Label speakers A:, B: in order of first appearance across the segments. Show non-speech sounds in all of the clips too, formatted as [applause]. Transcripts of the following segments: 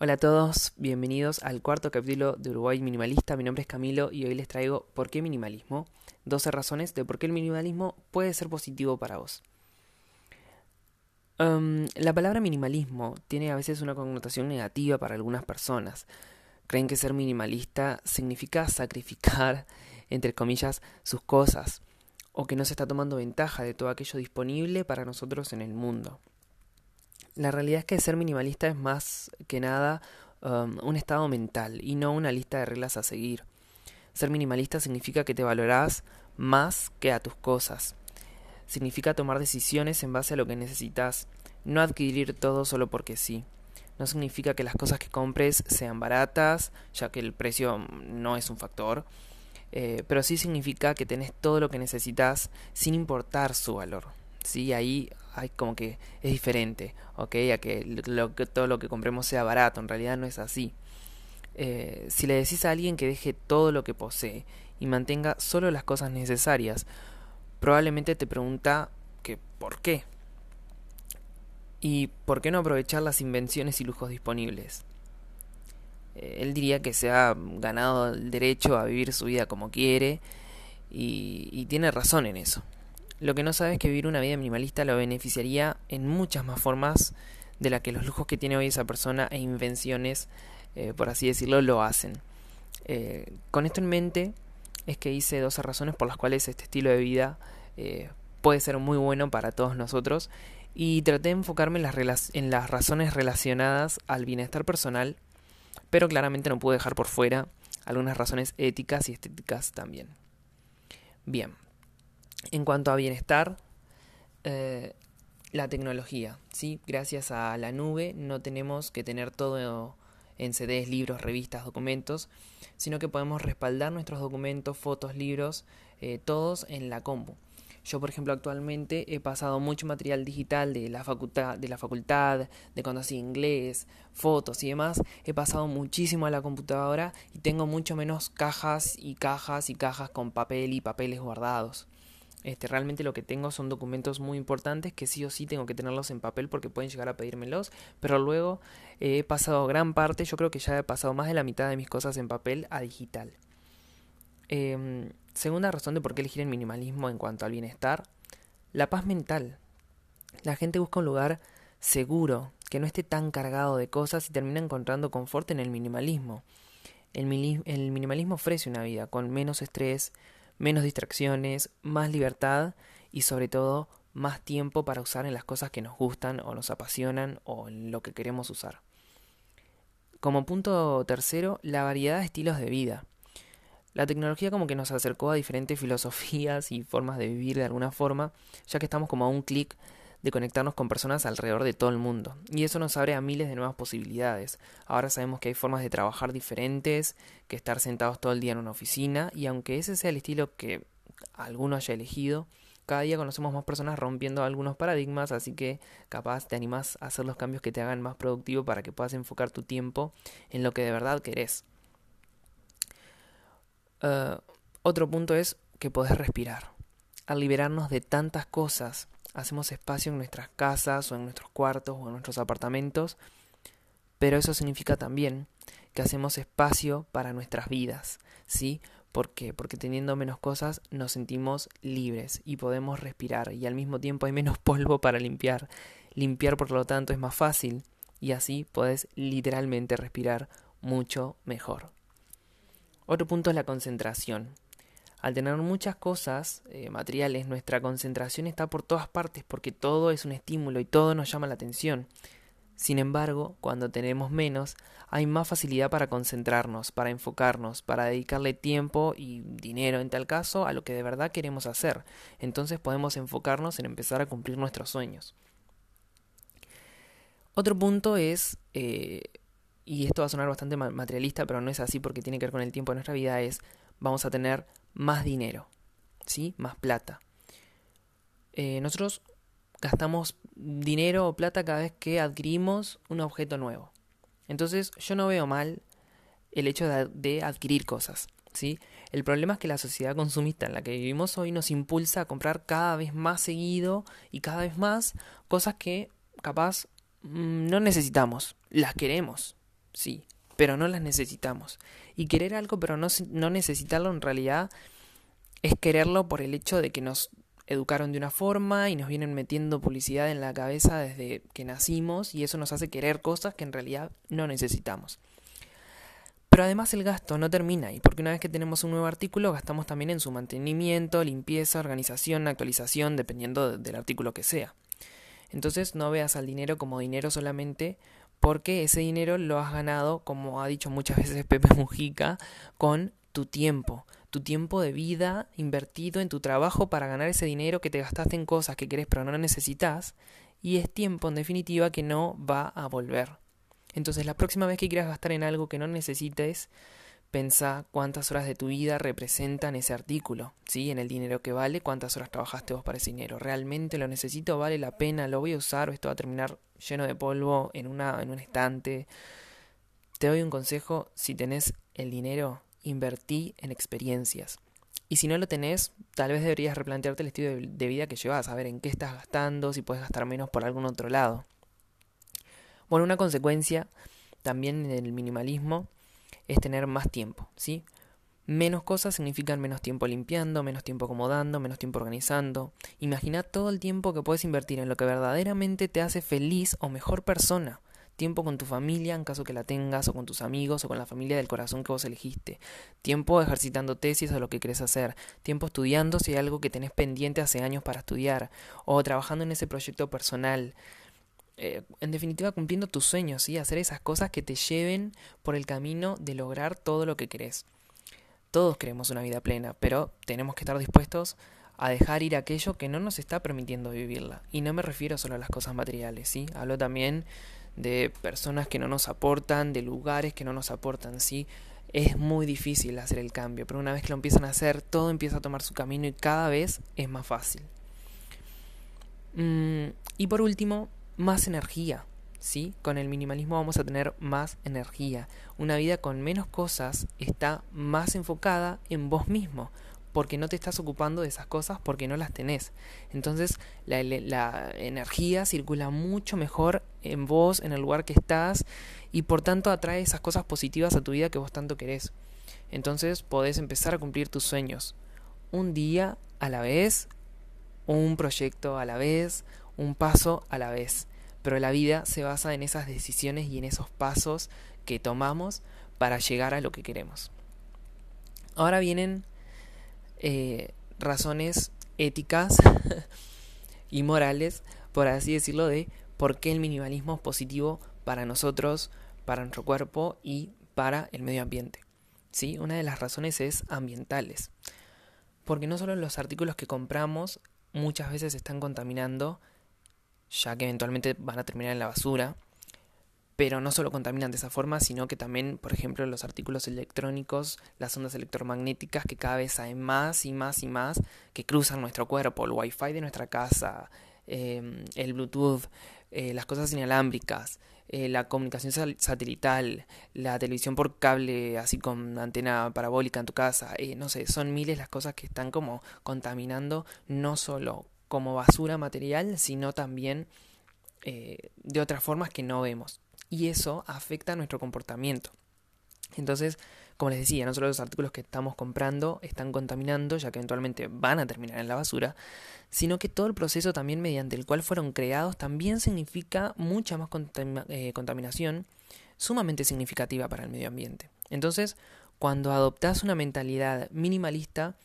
A: Hola a todos, bienvenidos al cuarto capítulo de Uruguay Minimalista. Mi nombre es Camilo y hoy les traigo ¿Por qué minimalismo? 12 razones de por qué el minimalismo puede ser positivo para vos. Um, la palabra minimalismo tiene a veces una connotación negativa para algunas personas. Creen que ser minimalista significa sacrificar, entre comillas, sus cosas, o que no se está tomando ventaja de todo aquello disponible para nosotros en el mundo. La realidad es que ser minimalista es más que nada um, un estado mental y no una lista de reglas a seguir. Ser minimalista significa que te valorás más que a tus cosas. Significa tomar decisiones en base a lo que necesitas, no adquirir todo solo porque sí. No significa que las cosas que compres sean baratas, ya que el precio no es un factor, eh, pero sí significa que tenés todo lo que necesitas sin importar su valor. ¿sí? Ahí hay como que es diferente, ¿ok? A que, todo lo que compremos sea barato, en realidad no es así. Eh, si le decís a alguien que deje todo lo que posee y mantenga solo las cosas necesarias, probablemente te pregunta que por qué. ¿Y por qué no aprovechar las invenciones y lujos disponibles? Eh, él diría que se ha ganado el derecho a vivir su vida como quiere y tiene razón en eso. Lo que no sabe es que vivir una vida minimalista lo beneficiaría en muchas más formas de la que los lujos que tiene hoy esa persona e invenciones, eh, por así decirlo, lo hacen. Eh, con esto en mente es que hice 12 razones por las cuales este estilo de vida eh, puede ser muy bueno para todos nosotros y traté de enfocarme en las, en las razones relacionadas al bienestar personal, pero claramente no pude dejar por fuera algunas razones éticas y estéticas también. Bien, en cuanto a bienestar, eh, la tecnología, ¿sí? Gracias a la nube no tenemos que tener todo en CDs, libros, revistas, documentos, sino que podemos respaldar nuestros documentos, fotos, libros, eh, todos en la compu. Yo, por ejemplo, actualmente he pasado mucho material digital de la facultad, de la facultad, de cuando hacía inglés, fotos y demás. He pasado muchísimo a la computadora y tengo mucho menos cajas y cajas y cajas con papel y papeles guardados. Este, realmente lo que tengo son documentos muy importantes que sí o sí tengo que tenerlos en papel porque pueden llegar a pedírmelos, pero luego eh, he pasado gran parte, yo creo que ya he pasado más de la mitad de mis cosas en papel a digital. Em, segunda razón de por qué elegir el minimalismo en cuanto al bienestar, la paz mental. La gente busca un lugar seguro, que no esté tan cargado de cosas y termina encontrando confort en el minimalismo. El, el minimalismo ofrece una vida con menos estrés, menos distracciones, más libertad y sobre todo más tiempo para usar en las cosas que nos gustan o nos apasionan o en lo que queremos usar. Como punto tercero, la variedad de estilos de vida. La tecnología como que nos acercó a diferentes [laughs] filosofías y formas de vivir de alguna forma, ya que estamos como a un clic de conectarnos con personas alrededor de todo el mundo. Y eso nos abre a miles de nuevas posibilidades. Ahora sabemos que hay formas de trabajar diferentes, que estar sentados todo el día en una oficina, y aunque ese sea el estilo que alguno haya elegido, cada día conocemos más personas rompiendo algunos paradigmas, así que capaz te animas a hacer los cambios que te hagan más productivo para que puedas enfocar tu tiempo en lo que de verdad querés. Uh, otro punto es que podés respirar. Al liberarnos de tantas cosas hacemos espacio en nuestras casas o en nuestros cuartos o en nuestros apartamentos, pero eso significa también que hacemos espacio para nuestras vidas, ¿sí? ¿Por qué? Porque teniendo menos cosas nos sentimos libres y podemos respirar y al mismo tiempo hay menos [laughs] polvo para limpiar. Limpiar por lo tanto es más fácil y así podés literalmente respirar mucho mejor. Otro punto es la concentración. Al tener muchas cosas eh, materiales, nuestra concentración está por todas partes porque todo es un estímulo y todo nos llama la atención. Sin embargo, cuando tenemos menos, hay más facilidad para concentrarnos, para enfocarnos, para dedicarle tiempo y dinero en tal caso a lo que de verdad queremos hacer. Entonces podemos enfocarnos en empezar a cumplir nuestros sueños. Otro punto es, eh, y esto va a sonar bastante materialista, pero no es así porque tiene que ver con el tiempo de nuestra vida, es vamos a tener más dinero, ¿sí? Más plata. Eh, nosotros gastamos dinero o plata cada vez que adquirimos un objeto nuevo. Entonces yo no veo mal el hecho de, adquirir cosas, ¿sí? El problema es que la sociedad consumista en la que vivimos hoy nos impulsa a comprar cada vez más seguido y cada vez más cosas que capaz mm, no necesitamos, las queremos, sí, pero no las necesitamos. Y querer algo pero no, no necesitarlo en realidad es quererlo por el hecho de que nos educaron de una forma y nos vienen metiendo publicidad en la cabeza desde que nacimos y eso nos hace querer cosas que en realidad no necesitamos. Pero además el gasto no termina ahí, porque una vez que tenemos un nuevo artículo gastamos también en su mantenimiento, limpieza, organización, actualización, dependiendo del artículo que sea. Entonces no veas al dinero como dinero solamente porque ese dinero lo has ganado, como ha dicho muchas veces [laughs] Pepe Mujica, con tu tiempo, tu tiempo de vida invertido en tu trabajo para ganar ese dinero que te gastaste en cosas que querés pero no necesitas, y es tiempo en definitiva que no va a volver. Entonces la próxima vez que quieras gastar en algo que no necesites, Pensá cuántas horas de tu vida representan ese artículo, ¿sí? En el dinero que vale, cuántas horas trabajaste vos para ese dinero. ¿Realmente lo necesito? ¿Vale la pena? ¿Lo voy a usar o esto va a terminar lleno de polvo en, una, en un estante? Te doy un consejo, si tenés el dinero, invertí en experiencias. Y si no lo tenés, tal vez deberías replantearte el estilo de vida que llevas, a ver en qué estás gastando, si puedes gastar menos por algún otro lado. Bueno, una consecuencia también del minimalismo es tener más tiempo, ¿sí? Menos cosas significan menos tiempo limpiando, menos tiempo acomodando, menos tiempo organizando. Imagina todo el tiempo que puedes invertir en lo que verdaderamente te hace feliz o mejor persona. Tiempo con tu familia en caso que la tengas, o con tus amigos, o con la familia del corazón que vos elegiste. Tiempo ejercitando tesis o lo que querés hacer. Tiempo estudiando si hay algo que tenés pendiente hace años para estudiar. O trabajando en ese proyecto personal. Eh, en definitiva cumpliendo tus sueños, ¿sí? hacer esas cosas que te lleven por el camino de lograr todo lo que querés. Todos queremos una vida plena, pero tenemos que estar dispuestos a dejar ir aquello que no nos está permitiendo vivirla. Y no me refiero solo a las cosas materiales, ¿sí? Hablo también de personas que no nos aportan, de lugares que no nos aportan, ¿sí? Es muy difícil hacer el cambio, pero una vez que lo empiezan a hacer, todo empieza a tomar su camino y cada vez es más fácil. Mm, y por último, más energía. ¿Sí? Con el minimalismo vamos a tener más energía. Una vida con menos cosas está más enfocada en vos mismo, porque no te estás ocupando de esas cosas porque no las tenés. Entonces la, energía circula mucho mejor en vos, en el lugar que estás, y por tanto atrae esas cosas positivas a tu vida que vos tanto querés. Entonces podés empezar a cumplir tus sueños. Un día a la vez, un proyecto a la vez, un paso a la vez. Pero la vida se basa en esas decisiones y en esos pasos que tomamos para llegar a lo que queremos. Ahora vienen eh, razones éticas [laughs] y morales, por así decirlo, de por qué el minimalismo es positivo para nosotros, para nuestro cuerpo y para el medio ambiente. ¿Sí? Una de las razones es ambientales. Porque no solo los artículos que compramos muchas veces están contaminando ya que eventualmente van a terminar en la basura. Pero no solo contaminan de esa forma, sino que también, por ejemplo, los artículos electrónicos, las ondas electromagnéticas que cada vez hay más y más y más que cruzan nuestro cuerpo, el wifi de nuestra casa, em, el Bluetooth, eh, las cosas inalámbricas, eh, la comunicación satelital, la televisión por cable así con antena parabólica en tu casa, eh, no sé, son miles las cosas que están como contaminando no solo como basura material, sino también eh, de otras formas que no vemos. Y eso afecta nuestro comportamiento. Entonces, como les decía, no solo los artículos que estamos comprando están contaminando, ya que eventualmente van a terminar en la basura, sino que todo el proceso también mediante el cual fueron creados también significa mucha más eh, contaminación sumamente significativa para el medio ambiente. Entonces, cuando adoptas una mentalidad minimalista,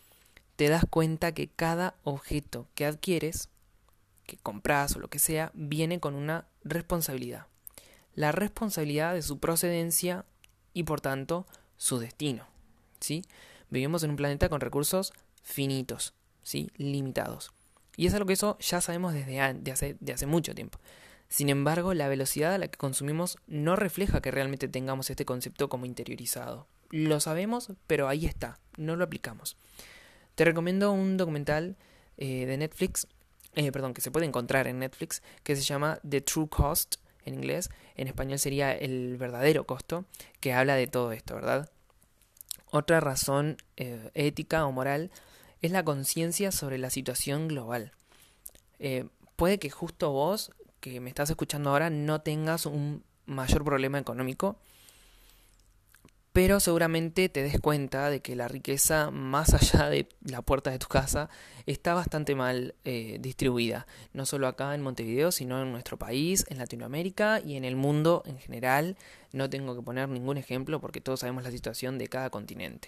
A: te das cuenta que cada objeto que adquieres, que compras o lo que sea, viene con una responsabilidad. La responsabilidad de su procedencia y por tanto su destino. ¿sí? Vivimos en un planeta con recursos finitos, ¿sí? limitados. Y es algo que eso ya sabemos desde hace, hace mucho tiempo. Sin embargo, la velocidad a la que consumimos no refleja que realmente tengamos este concepto como interiorizado. Lo sabemos, pero ahí está, no lo aplicamos. Te recomiendo un documental eh, de Netflix, eh, perdón, que se puede encontrar en Netflix, que se llama The True Cost en inglés, en español sería el verdadero costo, que habla de todo esto, ¿verdad? Otra razón eh, ética o moral es la conciencia sobre la situación global. puede que justo vos, que me estás escuchando ahora, no tengas un mayor problema económico, pero seguramente te des cuenta de que la riqueza más allá de la puerta de tu casa está bastante mal eh, distribuida, no solo acá en Montevideo, sino en nuestro país, en Latinoamérica y en el mundo en general. No tengo que poner ningún ejemplo porque todos sabemos la situación de cada continente.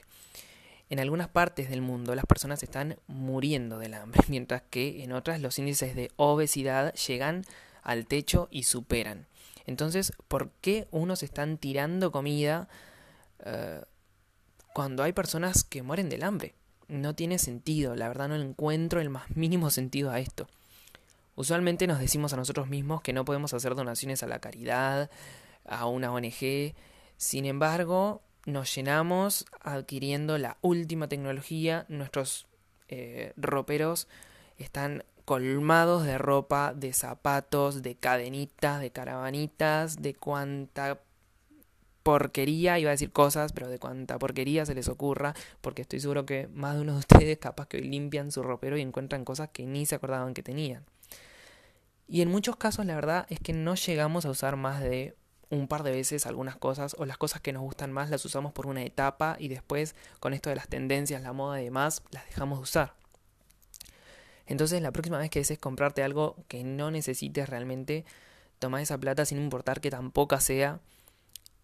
A: En algunas partes del mundo las personas están muriendo del hambre, [laughs] mientras que en otras los índices de obesidad llegan al techo y superan. Entonces, ¿por qué unos están tirando comida eh, cuando hay personas que mueren del hambre? No tiene sentido, la verdad no encuentro el más mínimo sentido a esto. Usualmente nos decimos a nosotros mismos que no podemos hacer donaciones a la caridad, a una ONG, sin embargo, nos llenamos adquiriendo la última tecnología, nuestros eh, roperos están colmados de ropa, de zapatos, de cadenitas, de caravanitas, de cuanta porquería, iba a decir cosas, pero de cuánta porquería se les ocurra, porque estoy seguro que más de uno de ustedes capaz que hoy limpian su ropero y encuentran cosas que ni se acordaban que tenían. Y en muchos casos la verdad es que no llegamos a usar más de un par de veces algunas cosas o las cosas que nos gustan más las usamos por una etapa y después con esto de las tendencias, la moda y demás, las dejamos de usar. Entonces la próxima vez que desees comprarte algo que no necesites realmente, toma esa plata sin importar que tan poca sea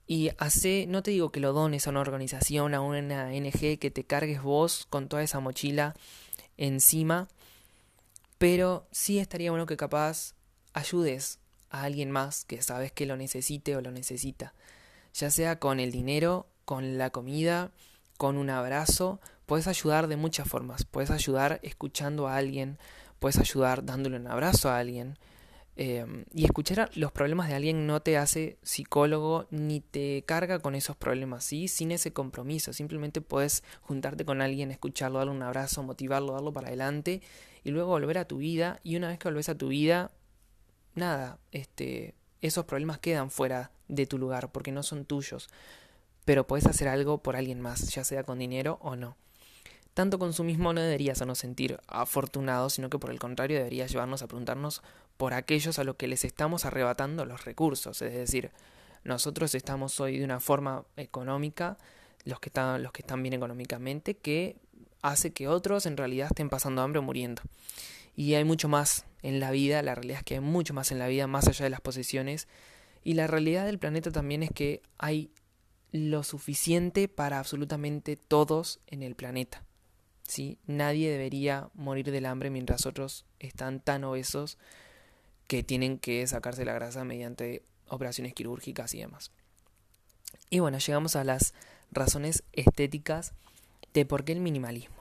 A: y hace, no te digo que lo dones a una organización, a una ONG, que te cargues vos con toda esa mochila encima, pero sí estaría bueno que capaz ayudes a alguien más que sabes que lo necesite o lo necesita, ya sea con el dinero, con la comida, con un abrazo, puedes ayudar de muchas formas, puedes ayudar escuchando a alguien, puedes ayudar dándole un abrazo a alguien, em, y escuchar los problemas de alguien no te hace psicólogo ni te carga con esos problemas, ¿sí? Sin ese compromiso. Simplemente puedes juntarte con alguien, escucharlo, darle un abrazo, motivarlo, darlo para adelante y luego volver a tu vida. Y una vez que volvés a tu vida, nada, este, esos problemas quedan fuera de tu lugar porque no son tuyos. Pero puedes hacer algo por alguien más, ya sea con dinero o no. Tanto consumismo no deberías hacernos sentir afortunados, sino que por el contrario deberías llevarnos a preguntarnos por aquellos a los que les estamos arrebatando los recursos. Es decir, nosotros estamos hoy de una forma económica, los que están, los que están bien económicamente, que hace que otros en realidad estén pasando hambre o muriendo. Y hay mucho más en la vida, la realidad es que hay mucho más en la vida más allá de las posesiones. Y la realidad del planeta también es que hay lo suficiente para absolutamente todos en el planeta. ¿sí? Nadie debería morir del hambre mientras otros están tan obesos que tienen que sacarse la grasa mediante operaciones quirúrgicas y demás. Y bueno, llegamos a las razones estéticas de por qué el minimalismo.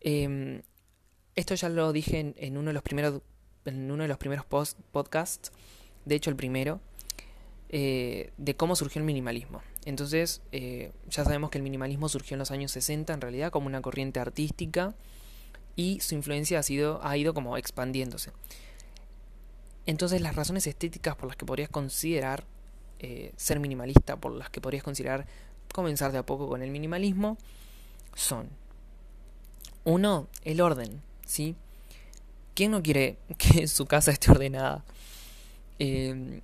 A: Eh, esto ya lo dije en, uno de los primeros, en uno de los primeros podcasts, de hecho el primero, eh, de cómo surgió el minimalismo. Entonces, eh, ya sabemos que el minimalismo surgió en los años 60 en realidad como una corriente artística y su influencia ha, sido, ha ido como expandiéndose. Entonces, las razones estéticas por las que podrías considerar eh, ser minimalista, por las que podrías considerar comenzar de a poco con el minimalismo, son uno, el orden. ¿sí? ¿Quién no quiere [laughs] que su casa esté ordenada? Em,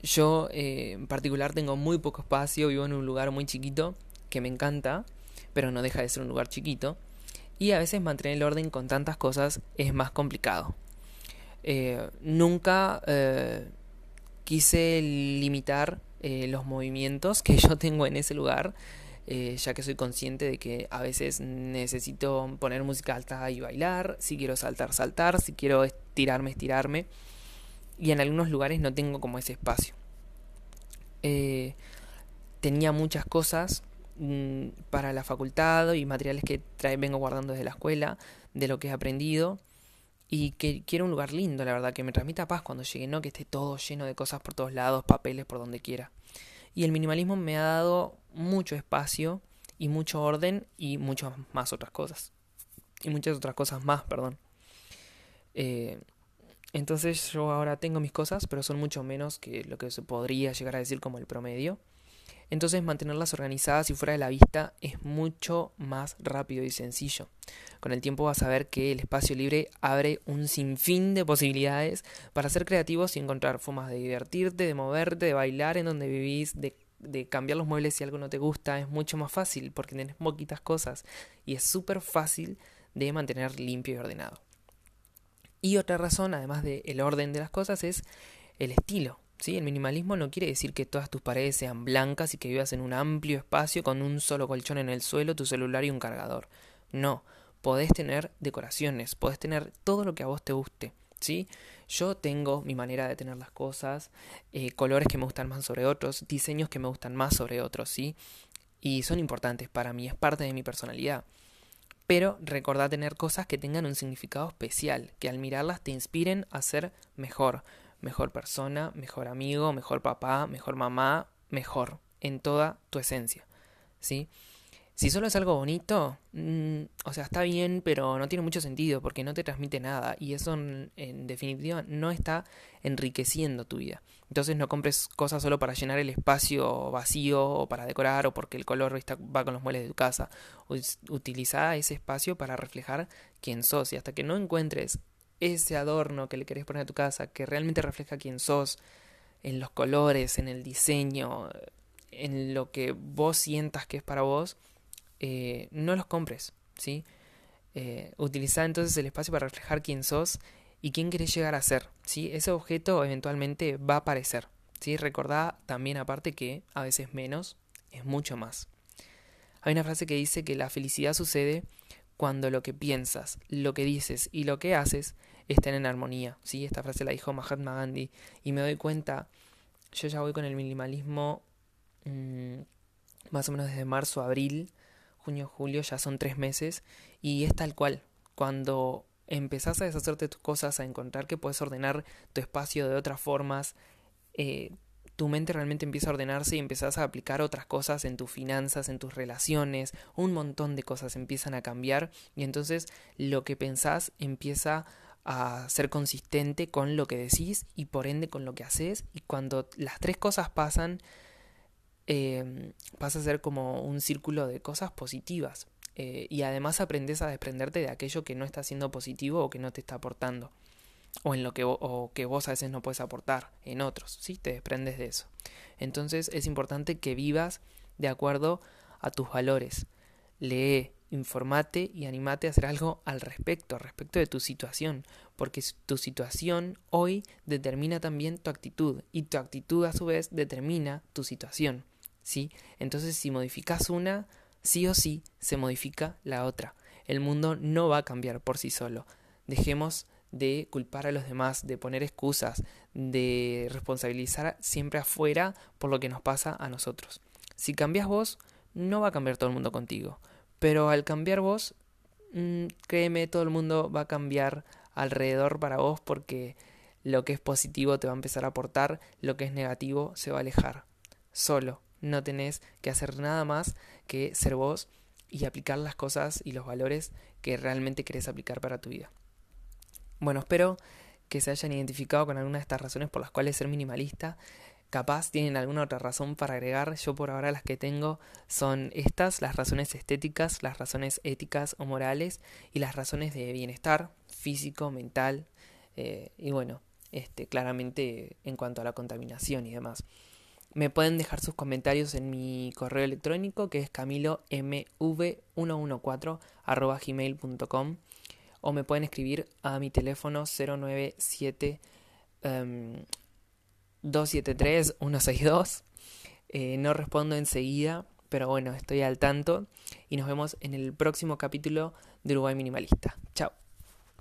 A: yo eh, en particular tengo muy poco espacio, vivo en un lugar muy chiquito que me encanta, pero no deja de ser un lugar chiquito. Y a veces mantener el orden con tantas cosas es más complicado. Eh, nunca eh, quise limitar los movimientos que [laughs] yo tengo en ese lugar eh, ya que soy consciente de que a veces necesito poner música alta y bailar, si quiero saltar, saltar, si quiero estirarme, estirarme, y en algunos lugares no tengo como ese espacio. Eh, tenía muchas cosas mm, para la facultad y materiales que vengo guardando desde la escuela, de lo que he aprendido y que quiero un lugar lindo, la verdad, que me transmita paz cuando llegue, no que esté todo lleno de cosas por todos lados, papeles por donde quiera. Y el minimalismo me ha dado mucho espacio y mucho orden y muchas más otras cosas. Y muchas otras cosas más, perdón. Eh, entonces yo ahora tengo mis cosas, pero son mucho menos que lo que se podría llegar a decir como el promedio. Entonces mantenerlas organizadas y fuera de la vista es mucho más rápido y sencillo. Con el tiempo vas a ver que el espacio libre abre un sinfín de posibilidades para ser creativos y encontrar formas de divertirte, de moverte, de bailar en donde vivís, de de cambiar los muebles si algo no te gusta es mucho más fácil porque tenés poquitas cosas y es súper fácil de mantener limpio y ordenado. Y otra razón, además del orden de las cosas, es el estilo. ¿Sí? El minimalismo no quiere decir que todas tus paredes sean blancas y que vivas en un amplio espacio con un solo colchón en el suelo, tu celular y un cargador. No, podés tener decoraciones, podés tener todo lo que a vos te guste. ¿sí? Yo tengo mi manera de tener las cosas, eh, colores que me gustan más sobre otros, diseños que me gustan más sobre otros, ¿sí? Y son importantes para mí, es parte de mi personalidad. Pero recordá tener cosas que tengan un significado especial, que al mirarlas te inspiren a ser mejor, mejor persona, mejor amigo, mejor papá, mejor mamá, mejor, en toda tu esencia, ¿sí? Si solo es algo bonito, mm, o sea, está bien, pero no tiene mucho sentido porque no te transmite nada y eso en, definitiva no está enriqueciendo tu vida. Entonces no compres cosas solo para llenar el espacio vacío o para decorar o porque el color va con los muebles de tu casa. Utiliza ese espacio para reflejar quién sos y hasta que no encuentres ese adorno que le querés poner a tu casa que realmente refleja quién sos en los colores, en el diseño, en lo que vos sientas que es para vos, eh, no los compres, ¿sí? Eh, entonces el espacio para reflejar quién sos y quién querés llegar a ser, ¿sí? Ese objeto eventualmente va a aparecer, ¿sí? Recordá también aparte que a veces menos es mucho más. Hay una frase que dice que la felicidad sucede cuando lo que piensas, lo que dices y lo que haces estén en armonía, ¿sí? Esta frase la dijo Mahatma Gandhi y me doy cuenta, yo ya voy con el minimalismo mm, más o menos desde marzo abril, junio, julio, ya son tres meses y es tal cual. Cuando empezás a deshacerte tus cosas, a encontrar que puedes ordenar tu espacio de otras formas, eh, tu mente realmente empieza a ordenarse y empezás a aplicar otras cosas en tus finanzas, en tus relaciones, un montón de cosas empiezan a cambiar y entonces lo que pensás empieza a ser consistente con lo que decís y por ende con lo que haces y cuando las tres cosas pasan, eh, a ser como un círculo de cosas positivas. Eh, y además aprendes a desprenderte de aquello que no está siendo positivo o que no te está aportando. O en lo que, o que vos a veces no puedes aportar en otros. ¿sí? Te desprendes de eso. Entonces es importante que vivas de acuerdo a tus valores. Lee, informate y animate a hacer algo al respecto, respecto de tu situación, porque tu situación hoy determina también tu actitud y tu actitud a su vez determina tu situación. ¿sí? Entonces si modificas una, sí o sí se modifica la otra. El mundo no va a cambiar por sí solo. Dejemos de culpar a los demás, de poner excusas, de responsabilizar siempre afuera por lo que nos pasa a nosotros. Si cambias vos, no va a cambiar todo el mundo contigo. Pero al cambiar vos, mm, créeme, todo el mundo va a cambiar alrededor para vos porque lo que es positivo te va a empezar a aportar, lo que es negativo se va a alejar. Solo, no tenés que hacer nada más que ser vos y aplicar las cosas y los valores que realmente querés aplicar para tu vida. Bueno, espero que se hayan identificado con alguna de estas razones por las cuales ser minimalista. Capaz tienen alguna otra razón para agregar. Yo por ahora las que tengo son estas, las razones estéticas, las razones éticas o morales y las razones de bienestar físico, mental eh, y bueno, este, claramente en cuanto a la contaminación y demás. Me pueden dejar sus comentarios en mi correo electrónico que es camilomv114 gmail.com o me pueden escribir a mi teléfono 097 273 162. no respondo enseguida, pero bueno, estoy al tanto y nos vemos en el próximo capítulo de Uruguay Minimalista. Chao.